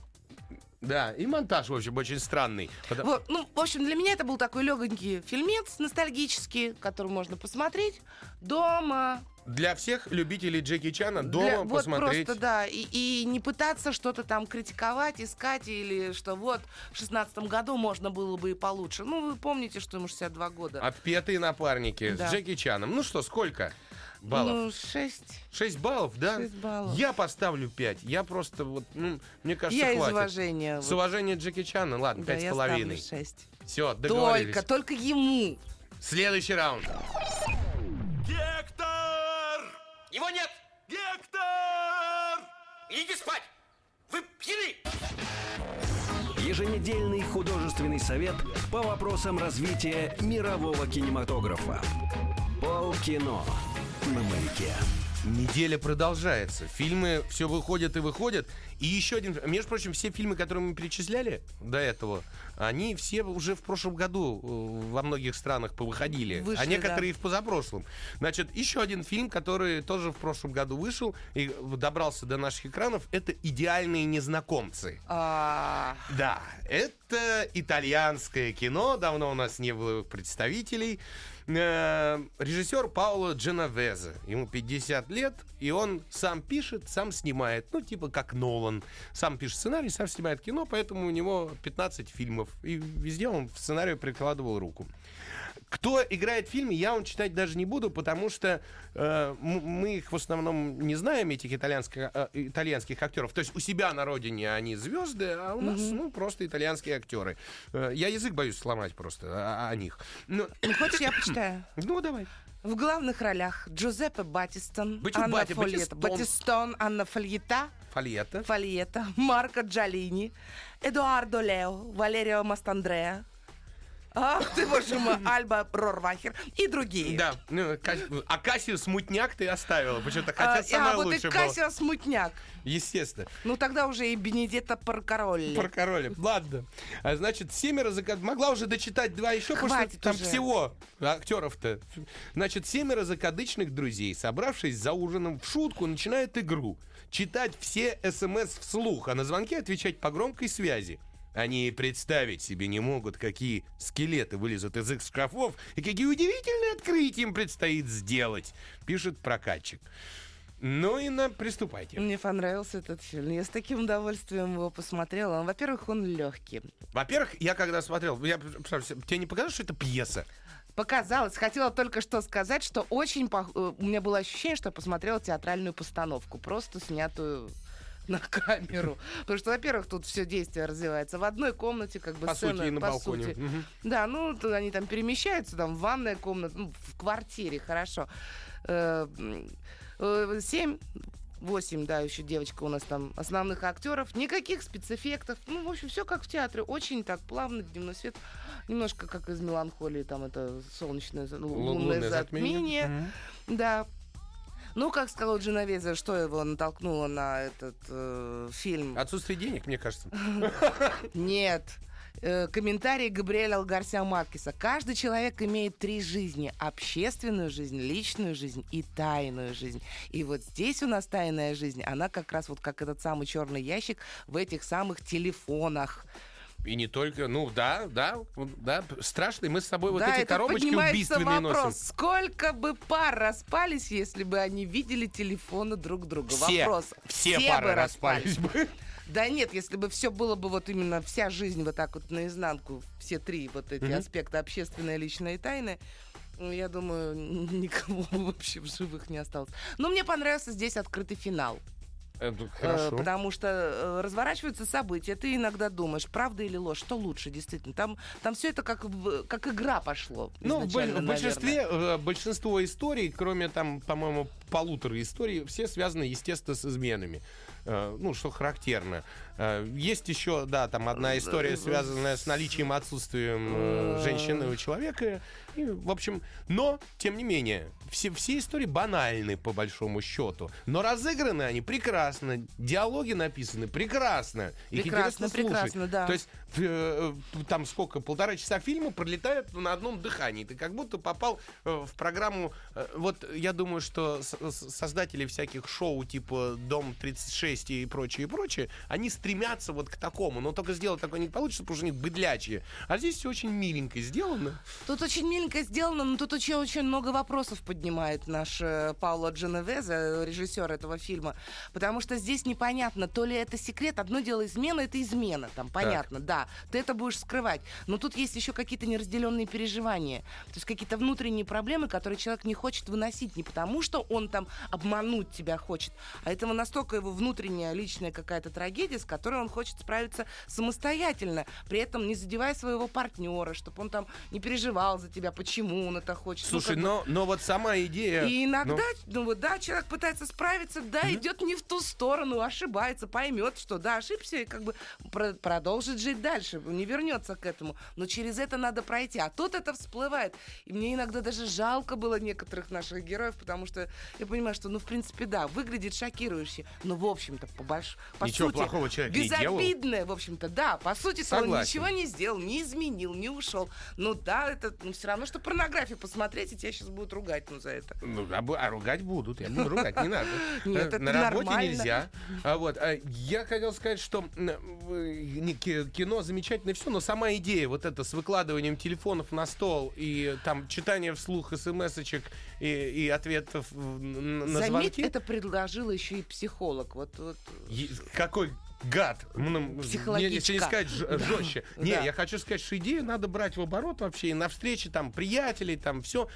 Да, и монтаж, в общем, очень странный. Потому- Вот, ну, в общем, для меня это был такой легонький фильмец ностальгический, который можно посмотреть дома. Для всех любителей Джеки Чана дома Для- вот посмотреть. просто, да, и, и не пытаться что-то там критиковать, искать, или что вот в шестнадцатом году можно было бы и получше. Ну, вы помните, что ему 62 года. Отпетые напарники Да. с Джеки Чаном. Ну что, сколько баллов? Ну, шесть. 6 баллов, да? Шесть баллов. Я поставлю 5. Я просто вот, ну, мне кажется, Я из хватит. уважения. С вот. уважением Джеки Чана, ладно, Да, пять с я половиной. ставлю шесть. Все, договорились. Только, только ему. Следующий раунд. Гектор! Его нет! Гектор! Идите спать! Вы пьяны! Еженедельный художественный совет по вопросам развития мирового кинематографа. Полкино на маяке. Неделя продолжается. Фильмы все выходят и выходят. И еще один, между прочим, все фильмы, которые мы перечисляли до этого, они все уже в прошлом году э, во многих странах повыходили, Вышли, а некоторые да. и в позапрошлом. Значит, еще один фильм, который тоже в прошлом году вышел и добрался до наших экранов, это «Идеальные незнакомцы». А, Да, это итальянское кино, давно у нас не было представителей. Э, Режиссер Пауло Дженовезе. Ему 50 лет, и он сам пишет, сам снимает. Ну, типа как Нолан. Сам пишет сценарий, сам снимает кино, поэтому у него 15 фильмов. И везде он в сценарию прикладывал руку. Кто играет в фильме, я вам читать даже не буду, потому что э, мы их в основном не знаем, этих итальянских, э, итальянских актеров. То есть у себя на родине они звезды, а у нас ну, просто итальянские актеры. Э, я язык боюсь сломать просто о, о них. Ну, ну, хочешь, я почитаю? ну, давай. В главных ролях Джузеппе Баттистон, Бати- Анна Бати- Фольета, Батистон. Батистон, Анна Фольета, Фольета. Фольета, Марко Джалини, Эдуардо Лео, Валерио Мастандреа, Ах ты, боже мой, Альба Рорвахер и другие. Да, ну, а Кассию Смутняк ты оставила, почему-то хотя А, самое а, вот и лучшее было. Кассио Смутняк. Естественно. Ну тогда уже и Бенедетта Паркаролли. Про короля. Ладно. А, значит, семеро закат... Могла уже дочитать два еще, потому что Хватит там уже. всего актеров-то. Значит, семеро закадычных друзей, собравшись за ужином в шутку, начинают игру. Читать все СМС вслух, а на звонки отвечать по громкой связи. Они представить себе не могут, какие скелеты вылезут из их шкафов и какие удивительные открытия им предстоит сделать, пишет прокатчик. Ну и на приступайте. Мне понравился этот фильм. Я с таким удовольствием его посмотрела. Во-первых, он легкий. Во-первых, я когда смотрел, я, тебе не показалось, что это пьеса? Показалось. Хотела только что сказать, что очень... пох- э, У меня было ощущение, что я посмотрела театральную постановку, просто снятую на камеру. Потому что, во-первых, тут все действие развивается в одной комнате, как бы По сцена, сути, и на по балконе. сути. Да, ну, они там перемещаются, там, в ванная комната, ну, в квартире, хорошо. Э, э, Семь, восемь, да, еще девочка у нас там, основных актеров. Никаких спецэффектов. Ну, в общем, все как в театре. Очень так плавно, дневной свет. Немножко как из меланхолии, там, это солнечное, за- ну, Лу- лунное, затмение. Мгм. Да. Ну, как сказал Дженовезе, что его натолкнуло на этот э, фильм? Отсутствие денег, мне кажется. Нет. Э, комментарий Габриэля Гарсия Маркеса. Каждый человек имеет три жизни. Общественную жизнь, личную жизнь и тайную жизнь. И вот здесь у нас тайная жизнь, она как раз вот как этот самый черный ящик в этих самых телефонах. И не только, ну да, да, вот, да, страшный. Мы с собой вот да, эти это коробочки убийственные вопрос, носим. сколько бы пар распались, если бы они видели телефоны друг друга? Все, вопрос. все, бы пары распались бы. Да нет, если бы все было бы вот именно вся жизнь вот так вот наизнанку, все три вот эти Мгм. аспекта, общественное, личное и тайное, ну, я думаю, никого бы вообще в живых не осталось. Но мне понравился здесь открытый финал. Это Э, Хорошо. Потому что э, разворачиваются события, ты иногда думаешь, правда или ложь, что лучше, действительно. Там, там все это как, как игра пошло. Ну, в, большинстве, э, большинство историй, кроме там, по-моему, полутора историй, все связаны, естественно, с изменами. Э, Ну, что характерно. Э, Есть еще, да, там одна история, связанная с наличием и отсутствием э, женщины у человека. И, в общем, но, тем не менее, все, все истории банальны, по большому счету. Но разыграны они прекрасно. Диалоги написаны прекрасно. Их Прекрасно, слушать. прекрасно, да. То есть там сколько, полтора часа фильма пролетают на одном дыхании. Ты как будто попал э, в программу. э, Вот я думаю, что создатели всяких шоу типа Дом 36 и прочее, и прочее, они стремятся вот к такому. Но только сделать такое не получится, потому что у них быдлячие. А здесь все очень миленько сделано. Тут очень миленько сделано, но тут очень, очень много вопросов поднимает наш э, Пауло Дженовезе, режиссер этого фильма. Потому что здесь непонятно, то ли это секрет, одно дело измена, это измена, там, понятно, да, ты это будешь скрывать. Но тут есть еще какие-то неразделенные переживания, то есть какие-то внутренние проблемы, которые человек не хочет выносить, не потому что он там обмануть тебя хочет, а это настолько его внутренняя личная какая-то трагедия, с которой он хочет справиться самостоятельно, при этом не задевая своего партнера, чтобы он там не переживал за тебя, почему он это хочет. Ну, Слушай, бы- но, но вот сама идея... и иногда, ну, ну, вот, да, человек пытается справиться, да, идет не в ту сторону, ошибается, поймет, что да, ошибся, и как бы про- продолжит жить дальше, не вернется к этому. Но через это надо пройти. А тут это всплывает. И мне иногда даже жалко было некоторых наших героев, потому что я понимаю, что, ну, в принципе, да, выглядит шокирующе. Но, в общем-то, по, больш... по Ничего сути, плохого человек не делал. безобидное, в общем-то, да. По сути, он Согласен. ничего не сделал, не изменил, не ушел. Ну да, это ну, все равно, что порнографию посмотреть, и тебя сейчас будут ругать ну, за это. Ну, а, а ругать будут, я буду ругать, не надо. Нет, Э, это На работе нельзя. А вот, а я хотел сказать, что э, не, ки- кино замечательное все, но сама идея вот это с выкладыванием телефонов на стол и там читание вслух смс-очек и, и ответов на Заметь, звонки. это предложил еще и психолог. Вот, вот. Е- Какой гад. Мне если не сказать ж- жестче. Не, я хочу сказать, что идею надо брать в оборот вообще и на встрече там приятелей, там все.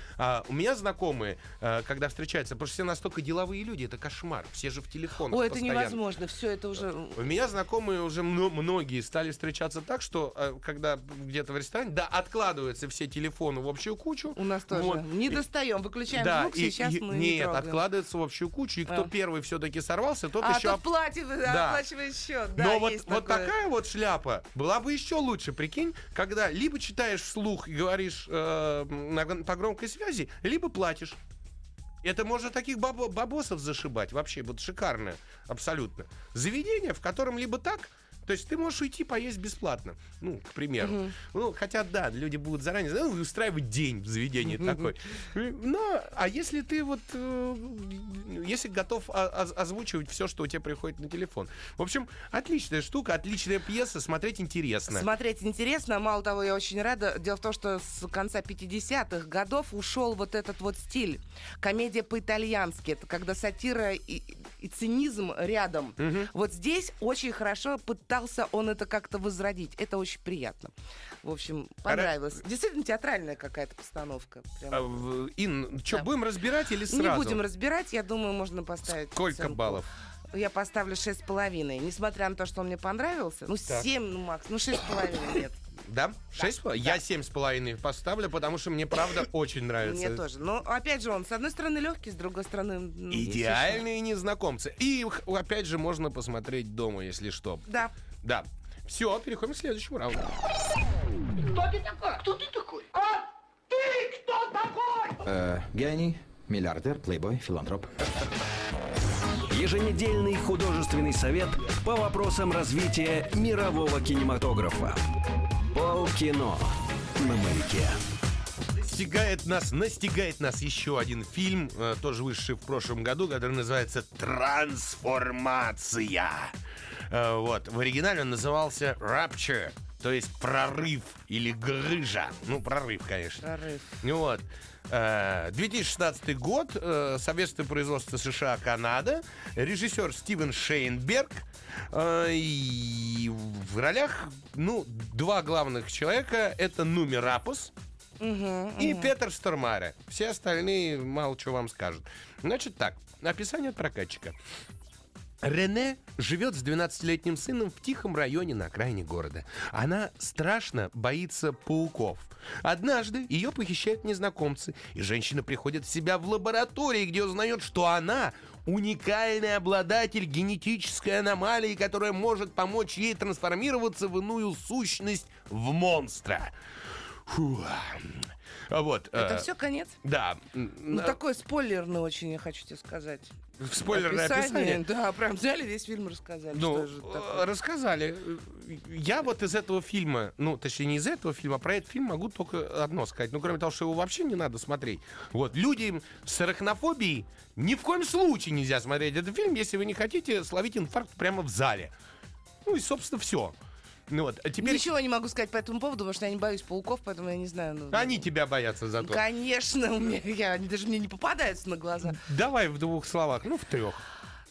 у меня знакомые, э, когда встречаются, потому что все настолько деловые люди, это кошмар. Все же в телефонах Ой, это постоянно. невозможно. Все, это уже. У меня знакомые уже мно- многие стали встречаться так, что э, когда где-то в ресторане, да, откладываются все телефоны в общую кучу. У нас тоже. Вот. Не достаем, выключаем да, звук, и- сейчас и- мы не нет, трогаем. откладывается в общую кучу, и кто А. первый все-таки сорвался, тот А, еще тот платит, Да. оплачивает счет. Да, Но вот, вот такое. такая вот шляпа была бы еще лучше, прикинь, когда либо читаешь вслух и говоришь э, на, по громкой связи, либо платишь. Это можно таких бабо- бабосов зашибать. Вообще, вот шикарно, абсолютно. Заведение, в котором либо так, то есть ты можешь уйти поесть бесплатно, ну, к примеру. Ну, хотя, да, люди будут заранее ну, устраивать день в заведении такой. Но, а если ты вот, э, если готов озвучивать все, что у тебя приходит на телефон. В общем, отличная штука, отличная пьеса, смотреть интересно. Смотреть интересно. Мало того, я очень рада. Дело в том, что с конца 50-х годов ушел вот этот вот стиль. Комедия по-итальянски. Это когда сатира и, и цинизм рядом. Вот здесь очень хорошо пытался он это как-то возродить. Это очень приятно. В общем, понравилось. Действительно театральная какая-то постановка. Прям. А, Ин, что, Да. будем разбирать или сразу? Не будем разбирать, я думаю, можно поставить. Сколько оценку. баллов? Я поставлю шесть с половиной. Несмотря на то, что он мне понравился. Ну, Так. семь, ну, макс. Ну, шесть с половиной нет. Да? Шесть? Я семь с половиной поставлю, потому что мне правда очень нравится. Мне тоже. Но, опять же, он с одной стороны легкий, с другой стороны... Идеальные незнакомцы. И их, опять же можно посмотреть дома, если что. Да. Да. Все, переходим к следующему раунду. Кто ты такой? Кто ты такой? А ты кто такой? Э, гений, миллиардер, плейбой, филантроп. Еженедельный художественный совет по вопросам развития мирового кинематографа. Полкино на маяке. Стигает нас, настигает нас еще один фильм, э, тоже вышедший в прошлом году, который называется «Трансформация». Э, вот, в оригинале он назывался «Rapture», то есть «прорыв» или «грыжа». Ну, прорыв, конечно. Прорыв. Вот. Э, 2016 год, э, совместное производство США-Канада, режиссер Стивен Шейнберг, э, и в ролях, ну, два главных человека, это Нуми Рапус и Петер Стормаре. Все остальные мало что вам скажут. Значит так, описание от прокатчика. Рене живет с 12-летним сыном в тихом районе на окраине города. Она страшно боится пауков. Однажды ее похищают незнакомцы, и женщина приходит в себя в лаборатории, где узнает, что она уникальный обладатель генетической аномалии, которая может помочь ей трансформироваться в иную сущность в монстра. Фу. А Вот. Это э, все конец? Да. Ну, М, такой спойлерный очень, я хочу тебе сказать. Спойлерное описание. Да, прям взяли весь фильм, рассказали. Ну, что же э, рассказали. Я вот из этого фильма, ну, точнее, не из этого фильма, а про этот фильм могу только одно сказать. Ну, кроме того, что его вообще не надо смотреть. Вот, людям с арахнофобией ни в коем случае нельзя смотреть этот фильм, если вы не хотите словить инфаркт прямо в зале. Ну и, собственно, все. Ну вот, а теперь Ничего не могу сказать по этому поводу, потому что я не боюсь пауков, поэтому я не знаю. ну, они тебя боятся зато. Конечно, у меня, я, они даже мне не попадаются на глаза. Давай в двух словах, ну, в трех.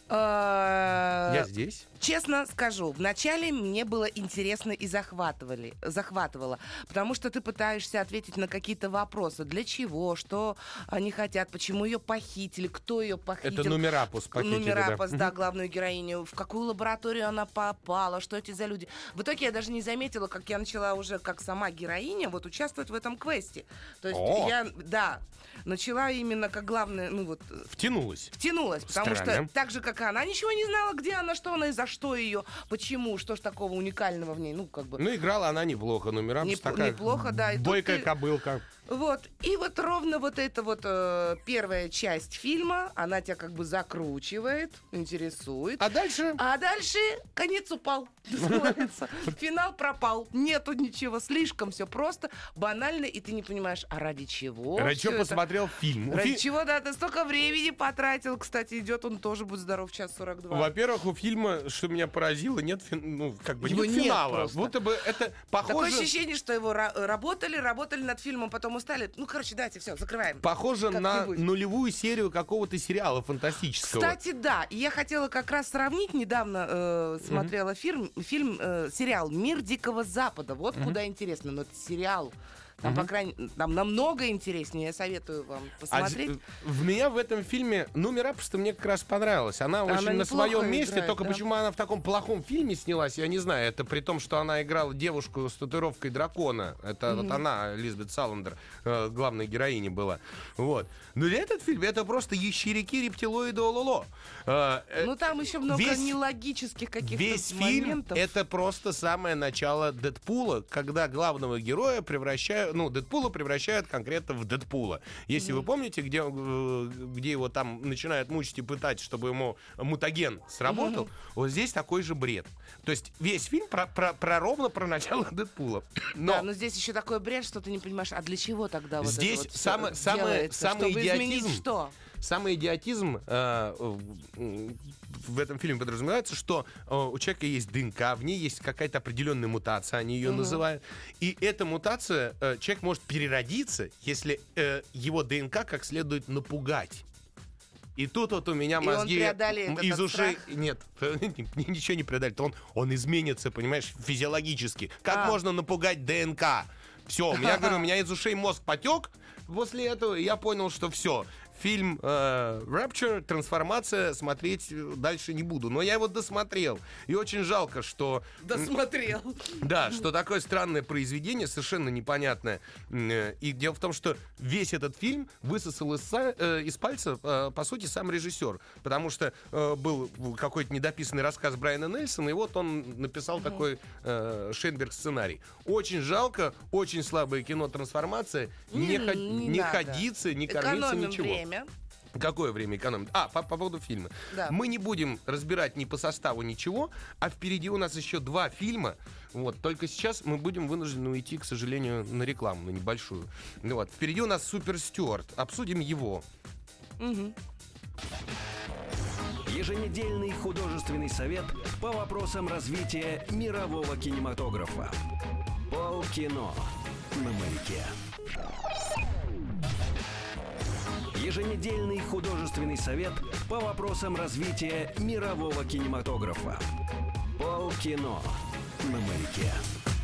А, Я здесь. Честно скажу, вначале мне было интересно и захватывали, захватывало, потому что ты пытаешься ответить на какие-то вопросы. Для чего, что они хотят, почему ее похитили, кто ее похитил. Это Нумерапус похитили, да. Нумерапус, да, главную героиню. В какую лабораторию она попала, что эти за люди. В итоге я даже не заметила, как я начала уже, как сама героиня, вот участвовать в этом квесте. То есть О! я, да, начала именно как главная, ну вот, Втянулась. втянулась, потому Странно. что так же, как и она, ничего не знала, где она, что она и за что ее, почему, что ж такого уникального в ней, ну, как бы... Ну, играла она неплохо, но Мирамс Неп- такая неплохо, да, и бойкая ты- кобылка. Вот. И вот ровно вот эта вот э, первая часть фильма, она тебя как бы закручивает, интересует. А дальше... А дальше конец упал. называется. Финал пропал. Нету ничего. Слишком все просто, банально, и ты не понимаешь, а ради чего? Ради чего посмотрел фильм? Ради чего, да, ты столько времени потратил. Кстати, идет он тоже, будет здоров, час 42. Во-первых, у фильма, что меня поразило, нет, ну, как бы нет финала. Будто бы это Такое похоже... ощущение, что его ра- работали, работали над фильмом, потом устали. Ну, короче, давайте, все, закрываем. Похоже на нулевую серию какого-то сериала фантастического. Кстати, да. И я хотела как раз сравнить. Недавно э, смотрела фильм, фильм э, сериал «Мир Дикого Запада». Вот куда интересно. Но это сериал. Там, по крайней там намного интереснее. Я советую вам А посмотреть. з- в меня в этом фильме, ну, Мирапуста мне как раз понравилась. Она, Она очень на своем месте, играет, только да. почему она в таком плохом фильме снялась, я не знаю. Это при том, что она играла девушку с татуировкой дракона. Это вот она, Лизбет Саландер, э, главной героиней была. Вот. Но этот фильм, это просто ящерики, рептилоиды, ололо. Э, Ну, там еще много весь- нелогических каких-то Весь фильм моментов. это просто самое начало Дэдпула, когда главного героя превращают, ну, Дэдпула превращают конкретно в Дэдпула. Если вы помните, где, э, где его там начинают мучить и пытать, чтобы ему мутаген сработал, вот здесь такой же бред. То есть весь фильм про, про, про ровно про начало Дэдпула. Но Да, но здесь еще такой бред, что ты не понимаешь, а для чего тогда вот Здесь это вот самое- самое- делается? самый Чтобы изменить идиотизм. что? Самый идиотизм э, в- этом фильме подразумевается, что э, у человека есть ДНК, в ней есть какая-то определенная мутация, они ее называют. И эта мутация, э, человек может переродиться, если э, его ДНК как следует напугать. И тут вот у меня И мозги из ушей... страх? Нет, ничего не преодолеет. Он, он изменится, понимаешь, физиологически. Как А. можно напугать ДНК? Все, у меня, говорю, у меня из ушей мозг потек. После этого я понял, что все. Фильм э, Rapture, трансформация, смотреть э, дальше не буду. Но я его досмотрел. И очень жалко, что Досмотрел. да, что такое странное произведение, совершенно непонятное. Э, И дело в том, что весь этот фильм высосал из, э, из пальца, э, по сути, сам режиссер. Потому что э, был какой-то недописанный рассказ Брайана Нельсона, и вот он написал такой э, Шейнберг сценарий. Очень жалко, очень слабое кино «Трансформация». Не, Не- не не ходиться, не кормиться, Экономим ничего. время. Какое время экономить? А, по, по поводу фильма. Да. Мы не будем разбирать ни по составу ничего, а впереди у нас еще два фильма. Вот, только сейчас мы будем вынуждены уйти, к сожалению, на рекламу, на небольшую. Вот, впереди у нас Супер Стюарт. Обсудим его. Еженедельный художественный совет по вопросам развития мирового кинематографа. Полкино на маяке. Еженедельный художественный совет по вопросам развития мирового кинематографа. Полкино на маяке.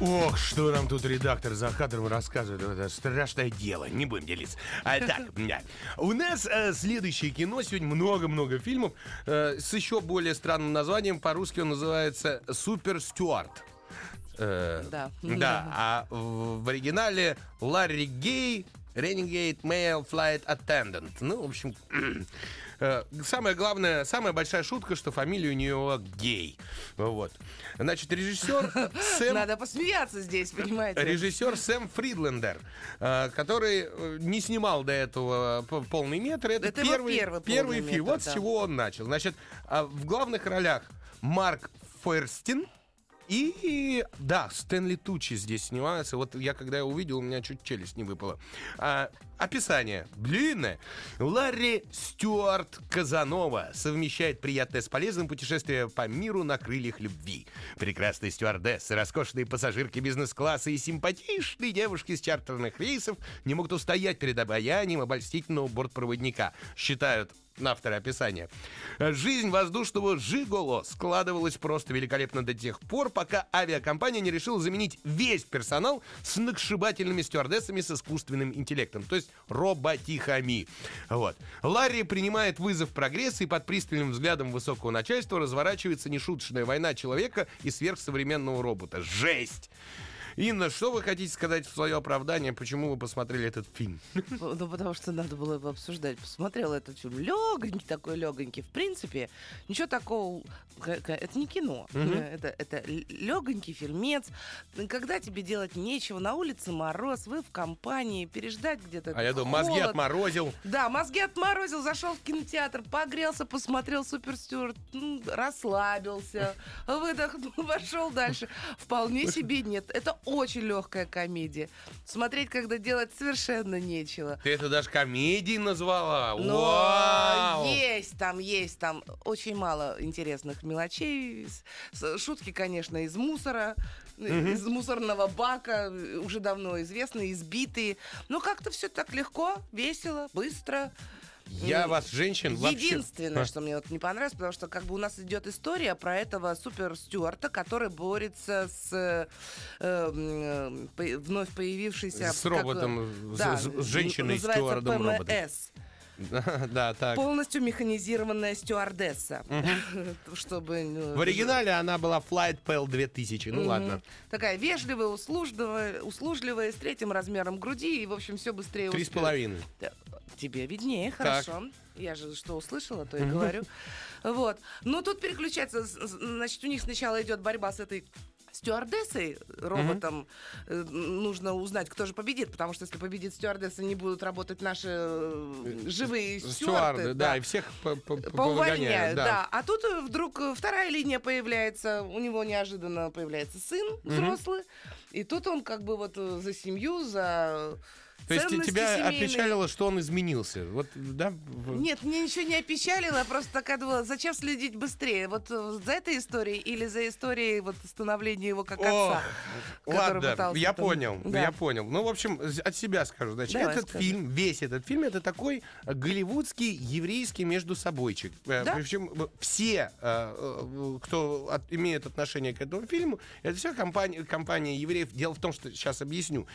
Ох, что нам тут редактор за кадром рассказывает. Это страшное дело. Не будем делиться. А, так, у нас э, следующее кино. Сегодня много-много фильмов э, с еще более странным названием. По-русски он называется «Супер Стюарт». Э, Да. Да, а в, в оригинале Ларри Гей, Renegade Male Flight Attendant. Ну, в общем, э, самое главное, самая большая шутка, что фамилия у нее Гей. Вот. Значит, режиссер Сэм Надо посмеяться здесь, понимаете? Режиссер Сэм Фридлендер, э, который э, не снимал до этого полный метр. Это, Это первый, первый первый фильм. метр, Вот с да. чего он начал. Значит, а, в главных ролях Марк Ферстин. И, да, Стэнли Тучи здесь снимается. Вот я, когда я увидел, у меня чуть челюсть не выпала. А, описание длинное. Ларри Стюарт Казанова совмещает приятное с полезным путешествие по миру на крыльях любви. Прекрасные стюардессы, роскошные пассажирки бизнес-класса и симпатичные девушки с чартерных рейсов не могут устоять перед обаянием обольстительного бортпроводника, считают авторы описания. Жизнь воздушного «Жиголо» складывалась просто великолепно до тех пор, пока авиакомпания не решила заменить весь персонал с сногсшибательными стюардессами с искусственным интеллектом, то есть роботихами. Вот. Ларри принимает вызов прогресса и под пристальным взглядом высокого начальства разворачивается нешуточная война человека и сверхсовременного робота. Жесть! Инна, что вы хотите сказать в свое оправдание, почему вы посмотрели этот фильм? Ну, потому что надо было его обсуждать. Посмотрела этот фильм. Легонький такой, легонький. В принципе, ничего такого... Это не кино. Это, это легонький фильмец. Когда тебе делать нечего, на улице мороз, вы в компании, переждать где-то А я думаю, мозги отморозил. Да, мозги отморозил, зашел в кинотеатр, погрелся, посмотрел Супер Стюарт, м, расслабился, выдохнул, пошел дальше. Вполне себе нет. Это очень легкая комедия. Смотреть, когда делать совершенно нечего. Ты это даже комедией назвала? Но Вау! есть там, есть там очень мало интересных мелочей. Шутки, конечно, из мусора, из мусорного бака, э, уже давно известные, избитые. Но как-то все так легко, весело, быстро. Я вас, женщин, вообще... Единственное, что мне вот не понравилось, потому что как бы у нас идет история про этого супер Стюарта, который борется с э, э, по- вновь появившейся С как, роботом, э, с- да, с- с женщиной, стюардом, роботом. Да, так. Полностью механизированная стюардесса. Чтобы... В оригинале она была Flight Pal 2000. Ну ладно. Такая вежливая, услужливая, услужливая, с третьим размером груди, и, в общем, все быстрее Три с половиной. Да, Тебе виднее, Так. хорошо. Я же что услышала, то и говорю. Вот. Ну, тут переключается, значит, у них сначала идет борьба с этой стюардессой, роботом. Э, Нужно узнать, кто же победит, потому что если победит стюардесса, не будут работать наши э, живые стюарды. Стюарды, да, и всех по- по- по- Поувольняют, повыгоняют, да. А тут э, вдруг э, вторая линия появляется, у него неожиданно появляется сын взрослый, и тут он как бы вот э, за семью, за То есть тебя семейные. опечалило, что он изменился. Вот, да? Нет, мне ничего не опечалило, я просто такая думала, зачем следить быстрее? Вот э, за этой историей или за историей вот становления его как О, отца? который Ладно, пытался я там- понял, Да. я понял. Ну, в общем, от себя скажу. Значит, Давай, этот скажи. фильм, весь этот фильм, это такой э, голливудский еврейский между собойчик. Э, Да? Причем все, кто от- имеет отношение к этому фильму, это все компания, компания евреев. Дело в том, что сейчас объясню.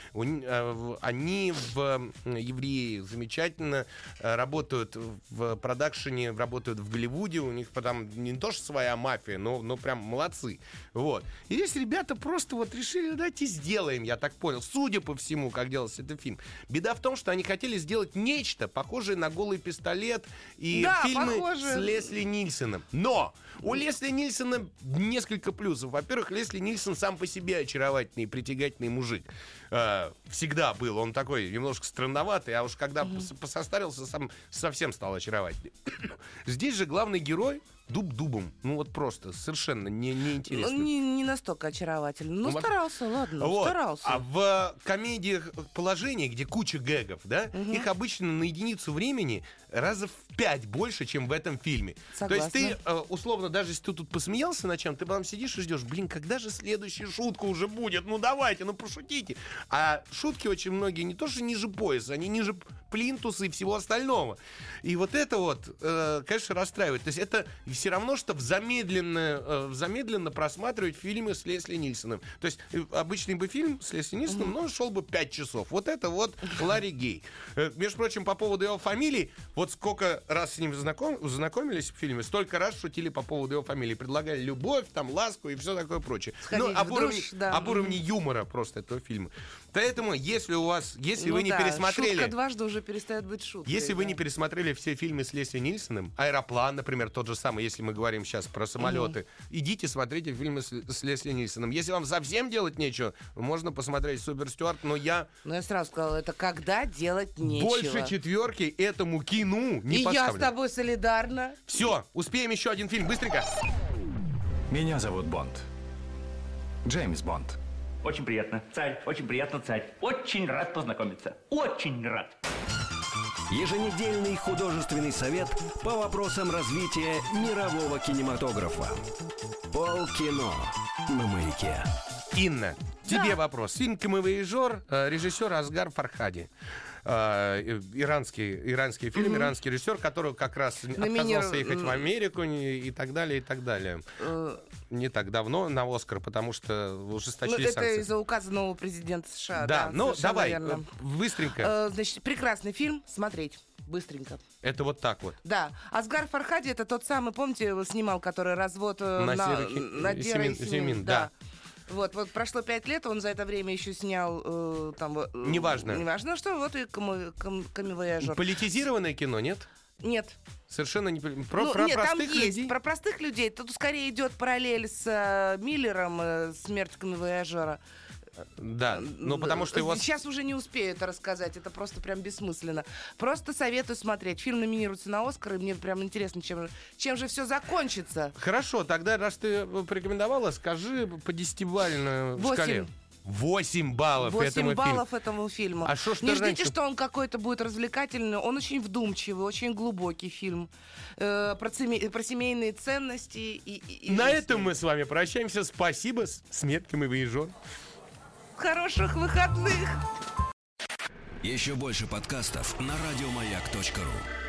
Они в евреи замечательно э, работают в продакшене, работают в Голливуде. У них там не то, что своя мафия, но, но прям молодцы. Вот. И здесь ребята просто вот решили, давайте сделаем, я так понял. Судя по всему, как делался этот фильм. Беда в том, что они хотели сделать нечто похожее на голый пистолет и Да, фильмы похоже. с Лесли Нильсоном. Но у Лесли Нильсона несколько плюсов. Во-первых, Лесли Нильсон сам по себе очаровательный, притягательный мужик. Э, всегда был. Он такой немножко странноватый, а уж когда пос- посостарился, сам совсем стал очаровательный. Здесь же главный герой дуб дубом. Ну вот просто, совершенно не, Ну, неинтересно. не, не настолько очаровательно. Ну, Ну, старался, ладно, Вот. старался. А в комедиях положения, где куча гэгов, да, их обычно на единицу времени раза в пять больше, чем в этом фильме. То есть ты, Согласна. э, условно, даже если ты тут посмеялся на чем, ты потом сидишь и ждешь, блин, когда же следующая шутка уже будет? Ну давайте, ну пошутите. А шутки очень многие не то, что ниже пояса, они ниже плинтуса и всего остального. И вот это вот, э, конечно, расстраивает. То есть это все равно, что в замедленно, э, в замедленно просматривать фильмы с Лесли Нильсоном. То есть э, обычный бы фильм с Лесли Нильсоном, ну, шел бы 5 часов. Вот это вот Ларри Гей. Э, между прочим, по поводу его фамилии, вот сколько раз с ним знаком, знакомились в фильме, столько раз шутили по поводу его фамилии. Предлагали любовь, там, ласку и все такое прочее. Сходить ну, об уровне, душ, да. об уровне юмора просто этого фильма. Поэтому, если у вас, если Ну вы не да, пересмотрели... Шутка дважды уже перестает быть шуткой. Если вы да. не пересмотрели все фильмы с Лесли Нильсоном, «Аэроплан», например, тот же самый, если мы говорим сейчас про самолеты, идите смотрите фильмы с, с Лесли Нильсоном. Если вам совсем делать нечего, можно посмотреть «Супер Стюарт», но я Ну, я сразу сказала, это когда делать нечего. больше четверки этому кино не И я с поставлю. тобой солидарна. Все, успеем еще один фильм, быстренько. Меня зовут Бонд. Джеймс Бонд. Очень приятно, царь, очень приятно, царь. Очень рад познакомиться. Очень рад. Еженедельный художественный совет по вопросам развития мирового кинематографа. Полкино на маяке. Инна, тебе вопрос. Фильм «Камевояжер», э, режиссер Асгар Фархади. Э, э, Иранский, иранский фильм, иранский режиссер, который как раз Номиниров- отказался ехать в Америку не- и так далее, и так далее. Э, Не так давно на Оскар, потому что Ну, ужесточили это санкции. из-за указа нового президента США. Да, ну совершенно давай, верно. э, быстренько. Э, Значит, прекрасный фильм, смотреть. Быстренько. Это вот так вот. Да. Асгар Фархади это тот самый, помните, снимал, который развод э, на, Насир Хи- Надира и Семин- Семин. Семин, да. Вот, вот прошло пять лет, он за это время еще снял э, там... э, Неважно. Неважно, что вот и ком- камевояжер. Политизированное кино, нет? Нет. Совершенно не... Про, ну, про нет, там простых есть. людей? Про простых людей. Тут скорее идет параллель с э, Миллером, э, смерть камевояжера. Да, ну потому что его... Сейчас уже не успею это рассказать, это просто прям бессмысленно. Просто советую смотреть. Фильм номинируется на Оскар, и мне прям интересно, чем, чем же все закончится. Хорошо, тогда, раз ты порекомендовала, скажи по десятибалльной Восемь. шкале. 8 баллов 8 этому баллов фильму. этому фильму. А шо ты Не ждите, раньше- что он какой-то будет развлекательный. Он очень вдумчивый, очень глубокий фильм. Э, про, цеме- про семейные ценности и, и- и На жизнь. этом мы с вами прощаемся. Спасибо. С Сметком и выезжен. Хороших выходных! Еще больше подкастов на радиомаяк.ру.